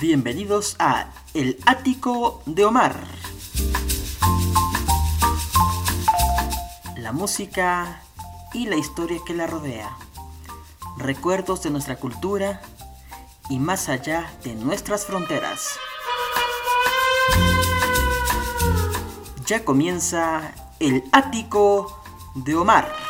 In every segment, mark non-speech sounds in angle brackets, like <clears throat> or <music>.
Bienvenidos a El Ático de Omar. La música y la historia que la rodea. Recuerdos de nuestra cultura y más allá de nuestras fronteras. Ya comienza El Ático de Omar.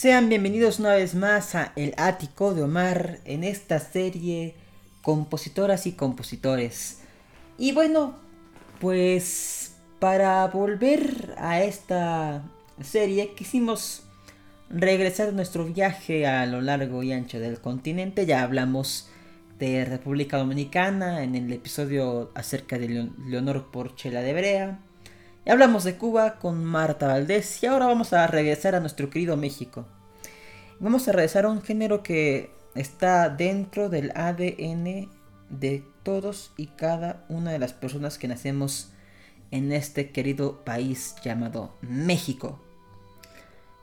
Sean bienvenidos una vez más a El Ático de Omar en esta serie Compositoras y Compositores. Y bueno, pues para volver a esta serie quisimos regresar a nuestro viaje a lo largo y ancho del continente. Ya hablamos de República Dominicana en el episodio acerca de Leonor Porchela de Brea. Hablamos de Cuba con Marta Valdés y ahora vamos a regresar a nuestro querido México. Vamos a regresar a un género que está dentro del ADN de todos y cada una de las personas que nacemos en este querido país llamado México.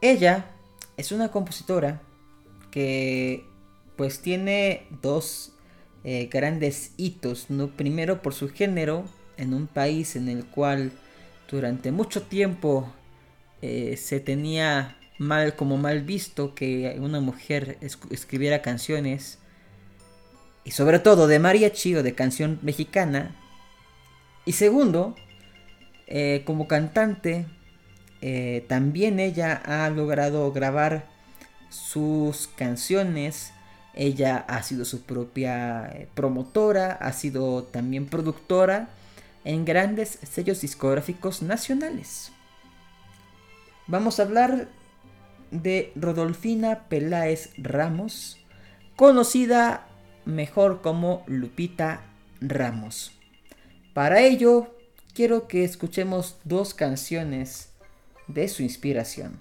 Ella es una compositora que pues tiene dos eh, grandes hitos. ¿no? Primero por su género en un país en el cual durante mucho tiempo eh, se tenía mal como mal visto que una mujer escribiera canciones y sobre todo de mariachi o de canción mexicana. Y segundo eh, como cantante eh, también ella ha logrado grabar sus canciones. Ella ha sido su propia promotora ha sido también productora en grandes sellos discográficos nacionales. Vamos a hablar de Rodolfina Peláez Ramos, conocida mejor como Lupita Ramos. Para ello, quiero que escuchemos dos canciones de su inspiración.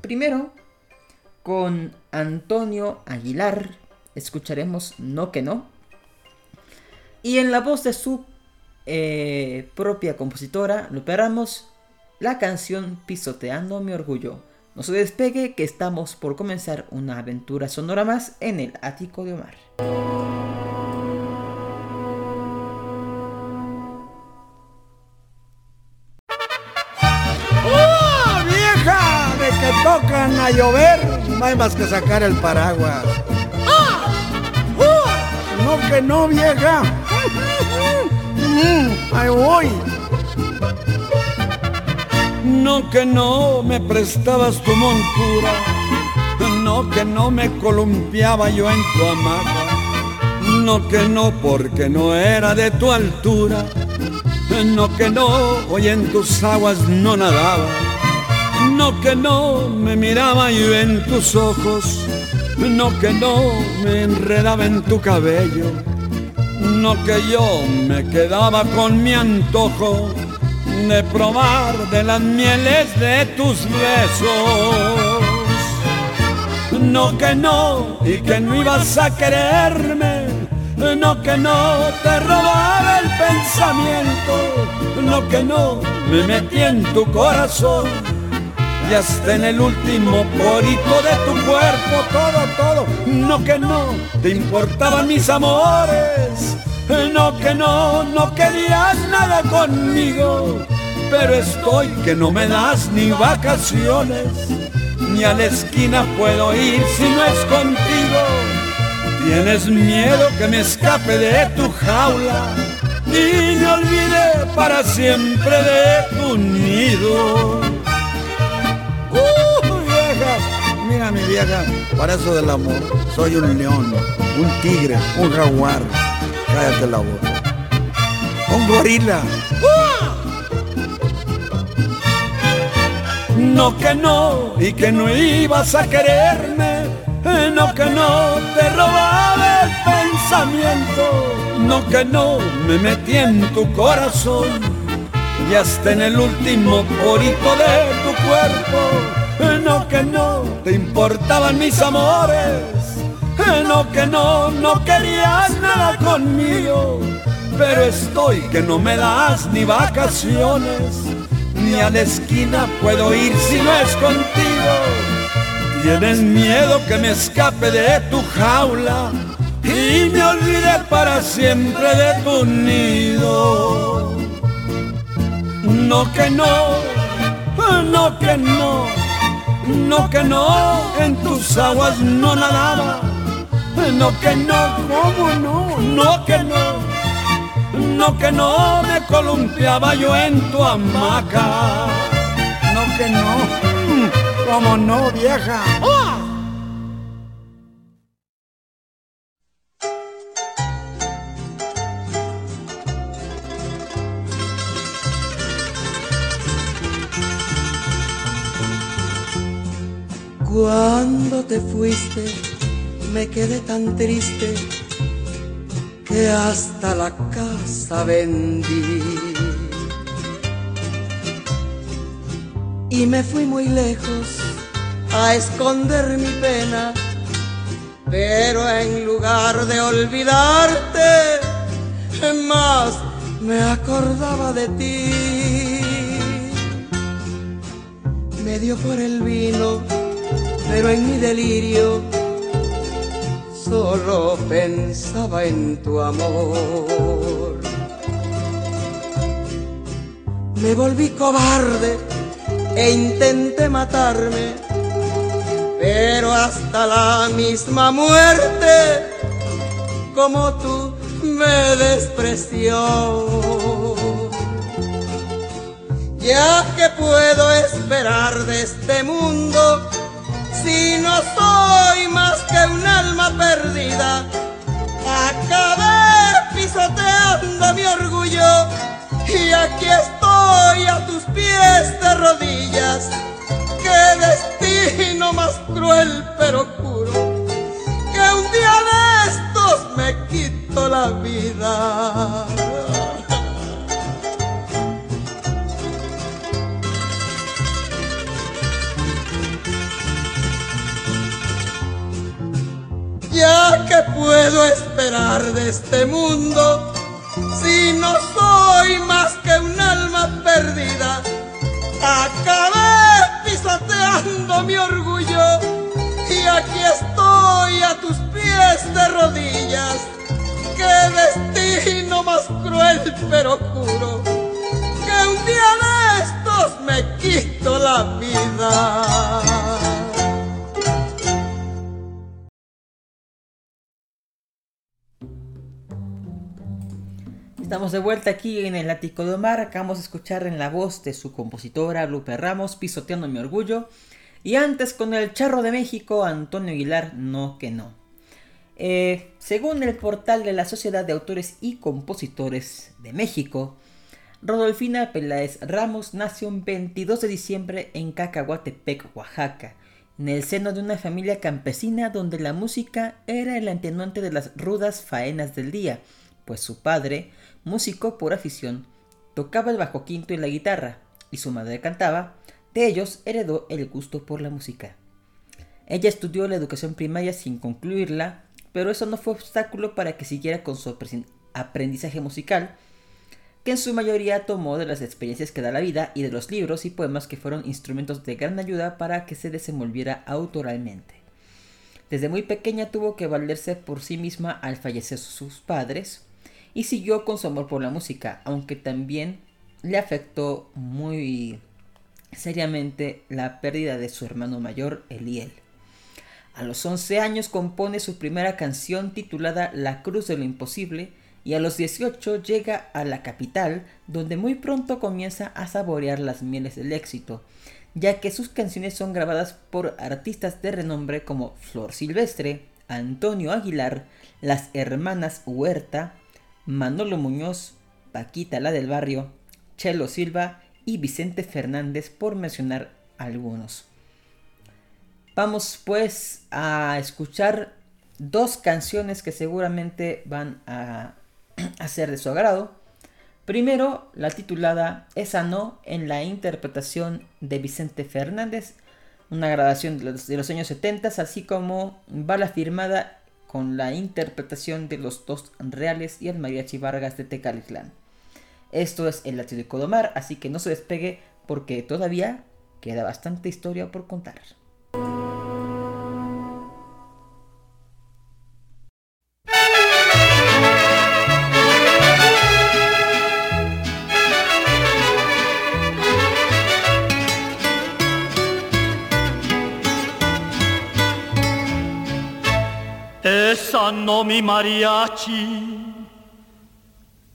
Primero, con Antonio Aguilar, escucharemos No que no. Y en la voz de su eh, propia compositora, lo Ramos, la canción Pisoteando mi orgullo. No se despegue que estamos por comenzar una aventura sonora más en el ático de Omar. ¡Oh, vieja! De que tocan a llover, no hay más que sacar el paraguas. ¡Ah! ¡Oh! No que no, vieja. No que no me prestabas tu montura, no que no me columpiaba yo en tu hamaca, no que no porque no era de tu altura, no que no hoy en tus aguas no nadaba, no que no me miraba yo en tus ojos, no que no me enredaba en tu cabello no que yo me quedaba con mi antojo de probar de las mieles de tus besos. No que no, y que no ibas a quererme, no que no te robaba el pensamiento, no que no me metí en tu corazón y hasta en el último porito de tu cuerpo, todo, todo, no que no te importaban mis amores, no que no, no querías nada conmigo, pero estoy que no me das ni vacaciones, ni a la esquina puedo ir si no es contigo. Tienes miedo que me escape de tu jaula. Y me olvide para siempre de tu nido. Mi vieja, para eso del amor, soy un león, un tigre, un jaguar. Cállate la boca. Un gorila. No que no, y que no ibas a quererme. No que no te robaba el pensamiento. No que no me metí en tu corazón. Y hasta en el último porito de tu cuerpo. No que no te importaban mis amores. No que no, no querías nada conmigo. Pero estoy que no me das ni vacaciones ni a la esquina puedo ir si no es contigo. Tienes miedo que me escape de tu jaula y me olvide para siempre de tu nido. No que no, no que no, no que no, en tus aguas no nadaba. No que no, ¿cómo no? No que no no que no me columpiaba yo en tu hamaca. No que no, como no, vieja. Cuando te fuiste, me quedé tan triste que hasta la casa vendí. Y me fui muy lejos a esconder mi pena, pero en lugar de olvidarte, más me acordaba de ti. Me dio por el vino, pero en mi delirio solo pensaba en tu amor. Me volví cobarde e intenté matarme, pero hasta la misma muerte, como tú, me despreció. Ya que puedo esperar de este mundo, y aquí estoy a tus pies de rodillas. Qué destino más cruel pero puro, que un día de estos me quito la vida. ya que puedo esperar de este mundo si no soy más que un alma perdida? Acabé pisoteando mi orgullo y aquí estoy a tus pies de rodillas. Qué destino más cruel pero puro que un día de estos me quito la vida. De vuelta aquí en el Ático de Omar. Acabamos de escuchar en la voz de su compositora Lupe Ramos, pisoteando mi orgullo. Y antes con el charro de México, Antonio Aguilar, no que no. Eh, según el portal de la Sociedad de Autores y Compositores de México, Rodolfina Peláez Ramos nació un 22 de diciembre en Cacahuatepec, Oaxaca, en el seno de una familia campesina donde la música era el atenuante de las rudas faenas del día, pues su padre, músico por afición, tocaba el bajo quinto y la guitarra, y su madre cantaba, de ellos heredó el gusto por la música. Ella estudió la educación primaria sin concluirla, pero eso no fue obstáculo para que siguiera con su aprendizaje musical, que en su mayoría tomó de las experiencias que da la vida y de los libros y poemas que fueron instrumentos de gran ayuda para que se desenvolviera autoralmente. Desde muy pequeña tuvo que valerse por sí misma al fallecer sus padres, y siguió con su amor por la música, aunque también le afectó muy seriamente la pérdida de su hermano mayor, Eliel. A los 11 años compone su primera canción titulada La Cruz de lo Imposible y a los 18 llega a la capital donde muy pronto comienza a saborear las mieles del éxito, ya que sus canciones son grabadas por artistas de renombre como Flor Silvestre, Antonio Aguilar, las hermanas Huerta, Manolo Muñoz, Paquita la del barrio, Chelo Silva y Vicente Fernández por mencionar algunos. Vamos pues a escuchar dos canciones que seguramente van a, <clears throat> ser de su agrado. Primero, la titulada Esa no en la interpretación de Vicente Fernández, una grabación de los, años 70, así como va la firmada con la interpretación de los dos reales y el mariachi Vargas de Tecalitlán. Esto es el latido de Codomar, así que no se despegue porque todavía queda bastante historia por contar. Esa no mi mariachi,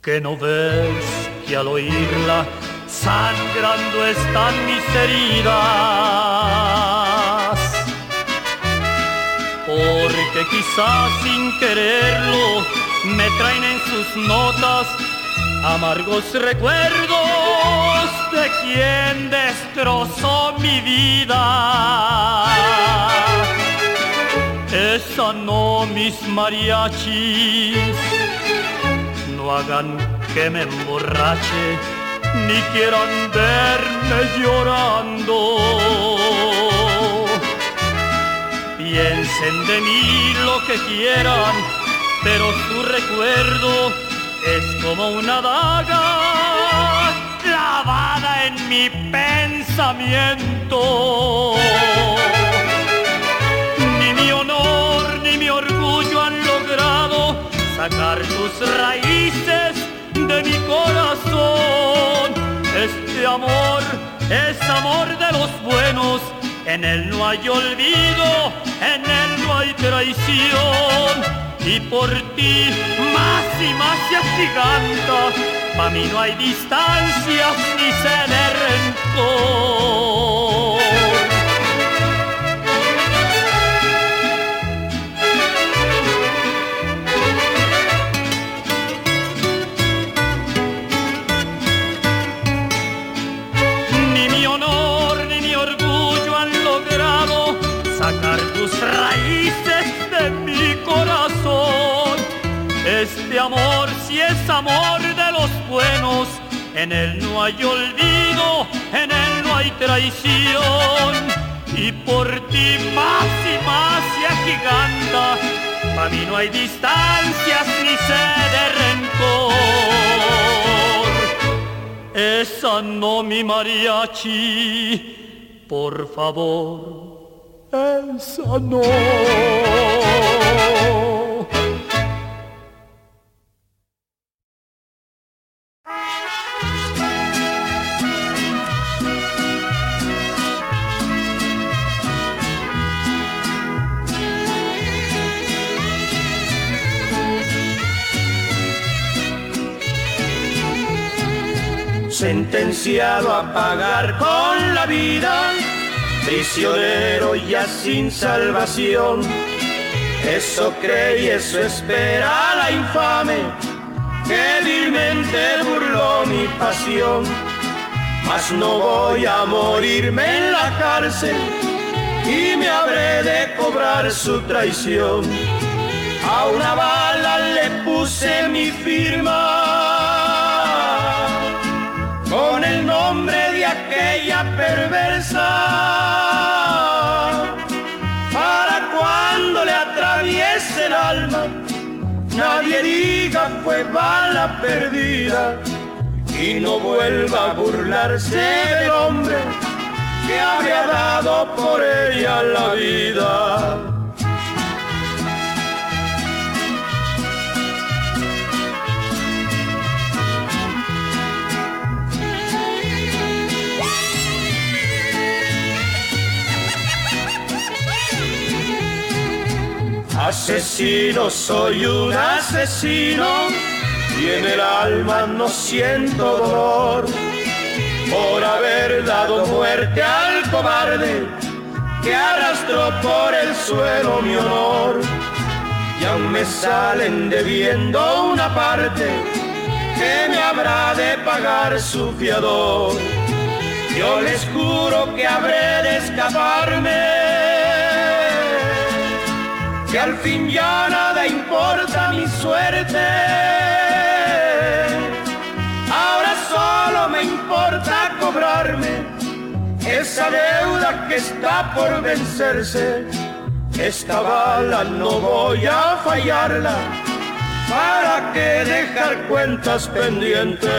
que no ves que al oírla sangrando están mis heridas. Porque quizás sin quererlo me traen en sus notas amargos recuerdos de quien destrozó mi vida. Esa no mis mariachis, no hagan que me emborrache, ni quieran verme llorando. Piensen de mí lo que quieran, pero su recuerdo es como una daga clavada en mi pensamiento. Sacar tus raíces de mi corazón. Este amor es amor de los buenos, en él no hay olvido, en él no hay traición. Y por ti más y más se agiganta, para mí no hay distancias ni se de rencor. Este amor si es amor de los buenos, en él no hay olvido, en él no hay traición. Y por ti más y más se agiganta, para mí no hay distancias ni sed de rencor. Esa no mi mariachi, por favor, esa no. sentenciado a pagar con la vida, prisionero ya sin salvación. Eso cree y eso espera la infame, que vilmente burló mi pasión. Mas no voy a morirme en la cárcel y me habré de cobrar su traición. A una bala le puse mi firma con el nombre de aquella perversa. Para cuando le atraviese el alma, nadie diga fue bala perdida y no vuelva a burlarse del hombre que había dado por ella la vida. Asesino, soy un asesino y en el alma no siento dolor por haber dado muerte al cobarde que arrastró por el suelo mi honor. Y aún me salen debiendo una parte que me habrá de pagar su fiador. Yo les juro que habré de escaparme, que al fin ya nada importa mi suerte. Ahora solo me importa cobrarme esa deuda que está por vencerse. Esta bala no voy a fallarla ¿Para qué dejar cuentas pendientes?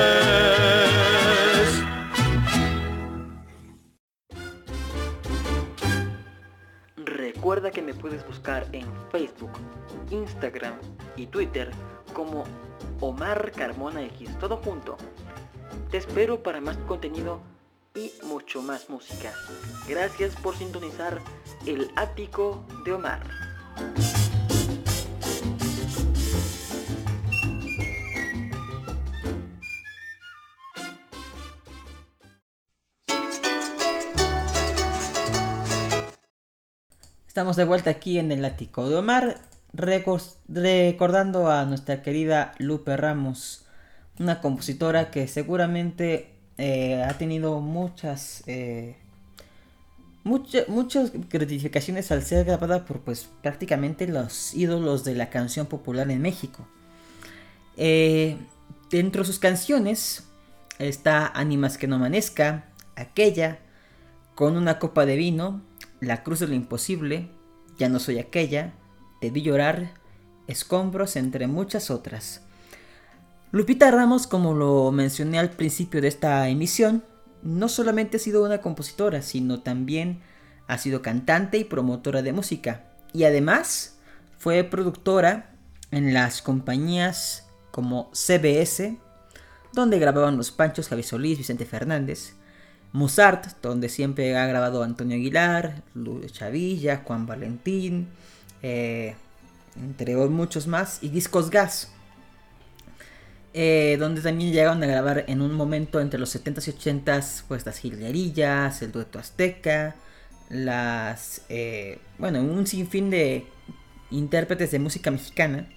Recuerda que me puedes buscar en Facebook, Instagram y Twitter como Omar Carmona X, todo junto. Te espero para más contenido y mucho más música. Gracias por sintonizar el ático de Omar. Estamos de vuelta aquí en el ático de Omar, recordando a nuestra querida Lupe Ramos, una compositora que seguramente eh, ha tenido muchas, eh, muchas gratificaciones al ser grabada por pues prácticamente los ídolos de la canción popular en México. Eh, dentro de sus canciones está Ánimas que no amanezca, aquella, con una copa de vino, la cruz de lo imposible, Ya no soy aquella, Te vi llorar, Escombros, entre muchas otras. Lupita Ramos, como lo mencioné al principio de esta emisión, no solamente ha sido una compositora, sino también ha sido cantante y promotora de música. Y además fue productora en las compañías como CBS, donde grababan los Panchos, Javi Solís, Vicente Fernández, Musart, donde siempre ha grabado Antonio Aguilar, Luis Chavilla, Juan Valentín, eh, entre muchos más, y Discos Gas, eh, donde también llegaron a grabar en un momento entre los 70s y 80s, pues las Gilderillas, el dueto azteca, las, eh, bueno, un sinfín de intérpretes de música mexicana.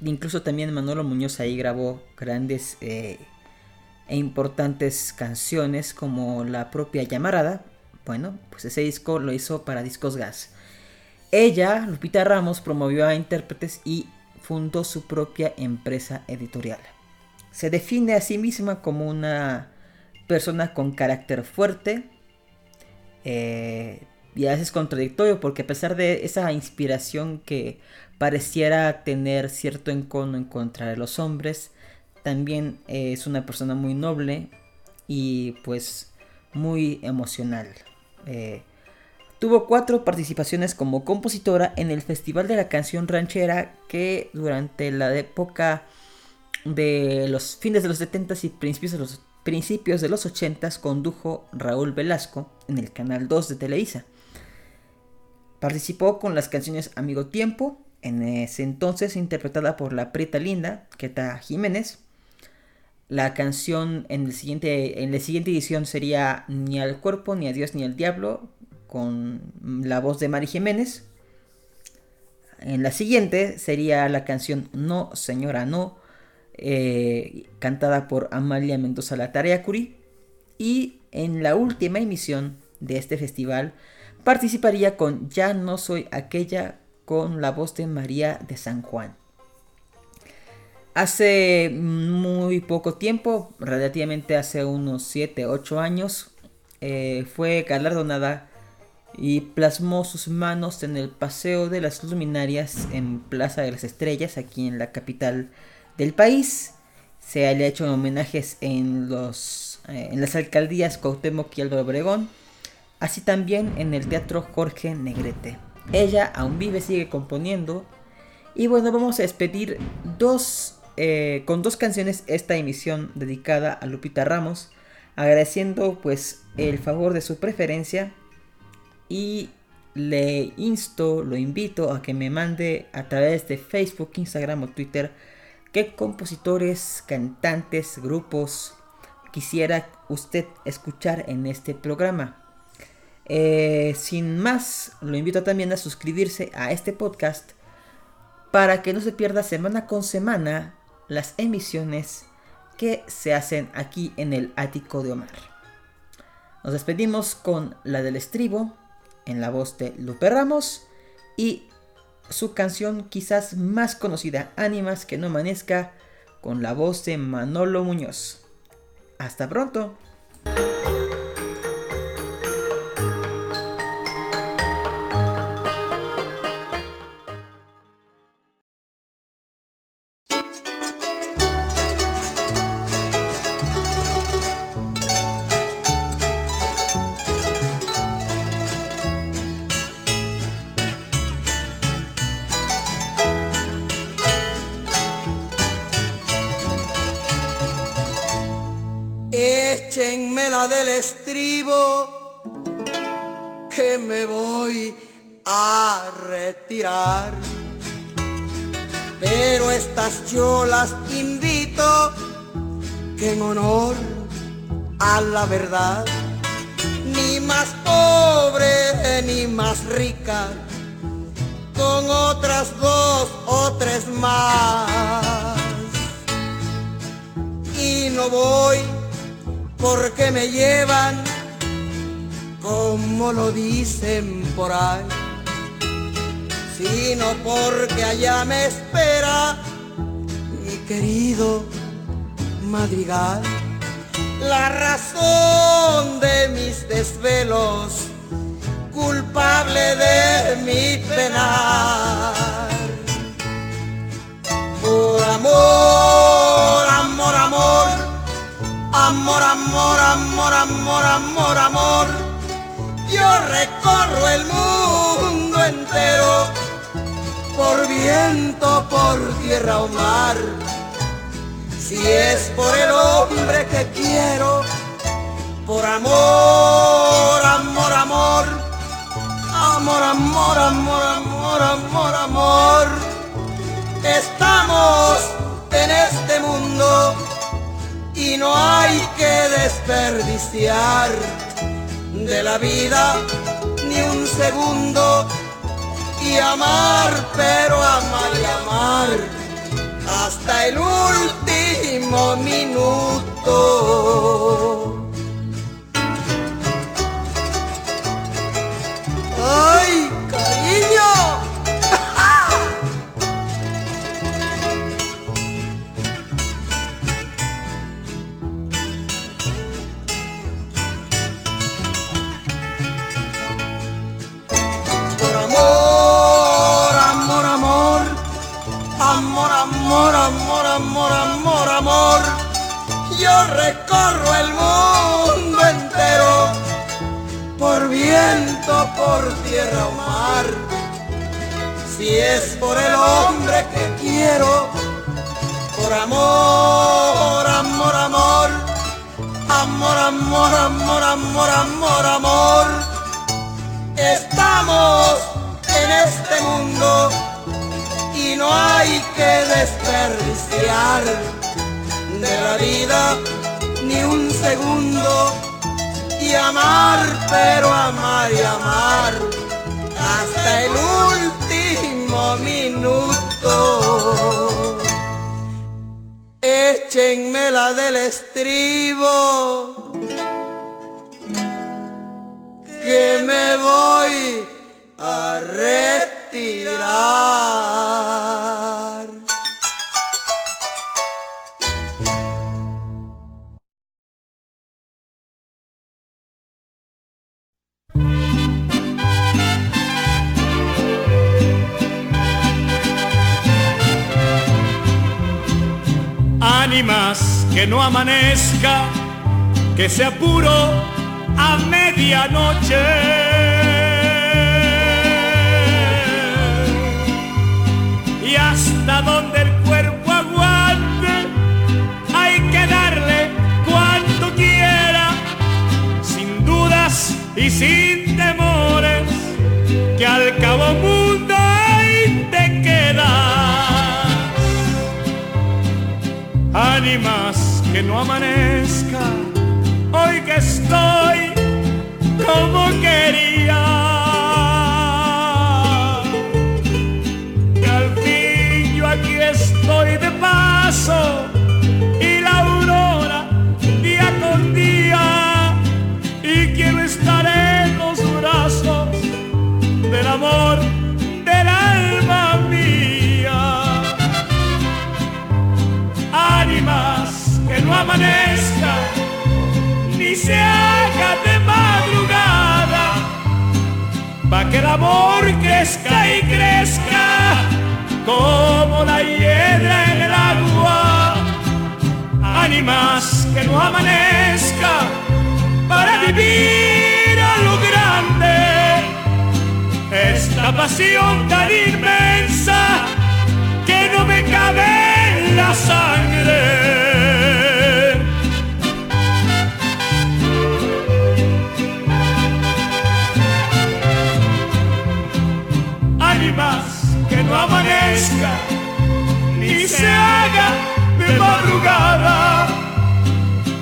Incluso también Manolo Muñoz ahí grabó grandes e importantes canciones como la propia Llamarada. Bueno, pues ese disco lo hizo para Discos Gas. Ella, Lupita Ramos, promovió a intérpretes y fundó su propia empresa editorial. Se define a sí misma como una persona con carácter fuerte eh, y a veces contradictorio porque a pesar de esa inspiración que pareciera tener cierto encono en contra de los hombres, también es una persona muy noble y pues muy emocional. Eh, tuvo cuatro participaciones como compositora en el Festival de la Canción Ranchera que durante la época de los fines de los 70 y principios de los, principios de los 80 condujo Raúl Velasco en el Canal 2 de Televisa. Participó con las canciones Amigo Tiempo, en ese entonces interpretada por la Prieta Linda, Queta Jiménez, la canción en, siguiente, en la siguiente edición sería Ni al cuerpo, ni a Dios, ni al diablo, con la voz de Mari Jiménez. En la siguiente sería la canción No, Señora, No, eh, cantada por Amalia Mendoza Latariacuri. Y en la última emisión de este festival participaría con Ya no soy aquella con la voz de María de San Juan. Hace muy poco tiempo, relativamente hace unos 7, 8 años, eh, fue galardonada y plasmó sus manos en el Paseo de las Luminarias en Plaza de las Estrellas, aquí en la capital del país. Se le ha hecho homenajes en, los, eh, en las alcaldías Cuauhtémoc y Álvaro Obregón, así también en el Teatro Jorge Negrete. Ella aún vive, sigue componiendo. Y bueno, vamos a despedir dos eh, con dos canciones esta emisión dedicada a Lupita Ramos, agradeciendo pues el favor de su preferencia y le insto, lo invito a que me mande a través de Facebook, Instagram o Twitter qué compositores, cantantes, grupos quisiera usted escuchar en este programa. Eh, sin más, lo invito también a suscribirse a este podcast para que no se pierda semana con semana las emisiones que se hacen aquí en el ático de Omar. Nos despedimos con la del estribo en la voz de Lupe Ramos y su canción quizás más conocida, Ánimas que no amanezca, con la voz de Manolo Muñoz. Hasta pronto. Verdad, ni más pobre ni más rica, con otras dos o tres más. Y no voy porque me llevan como lo dicen por ahí, sino porque allá me espera mi querido madrigal, la razón de mis desvelos, culpable de mi penar. Por amor, amor, amor Amor, amor, amor, amor, amor, amor. Yo recorro el mundo entero, por viento, por tierra o mar. Si es por el hombre por amor, amor, amor. Amor, amor, amor, amor, amor, amor. Estamos en este mundo y no hay que desperdiciar de la vida ni un segundo y amar, pero amar y amar hasta el último minuto. ¡Ay, cariño! amor, amor, amor, amor, amor. Yo recorro el mundo por tierra o mar. Si es por el hombre que quiero, por amor, amor, amor, amor, amor, amor, amor, amor, amor. Estamos en este mundo y no hay que desperdiciar de la vida ni un segundo y amar, pero amar y amar hasta el último minuto. Échenme la del estribo, que me voy a retirar. que no amanezca, que sea puro a medianoche. Y hasta donde el cuerpo aguante, hay que darle cuanto quiera, sin dudas y sin temores, que al cabo mundo ahí te quedas. Ánimas no amanezca, hoy que estoy como quería. Ni se haga de madrugada, pa' que el amor crezca y crezca como la hiedra en el agua. Ánimas que no amanezca para vivir a lo grande esta pasión tan inmensa que no me cabe en la.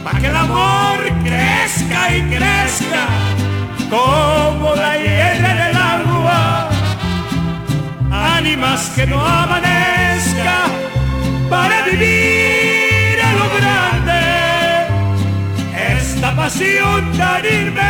Para que el amor crezca y crezca como la hiedra en el agua. Ánimas que no amanezca para vivir a lo grande esta pasión tan inmensa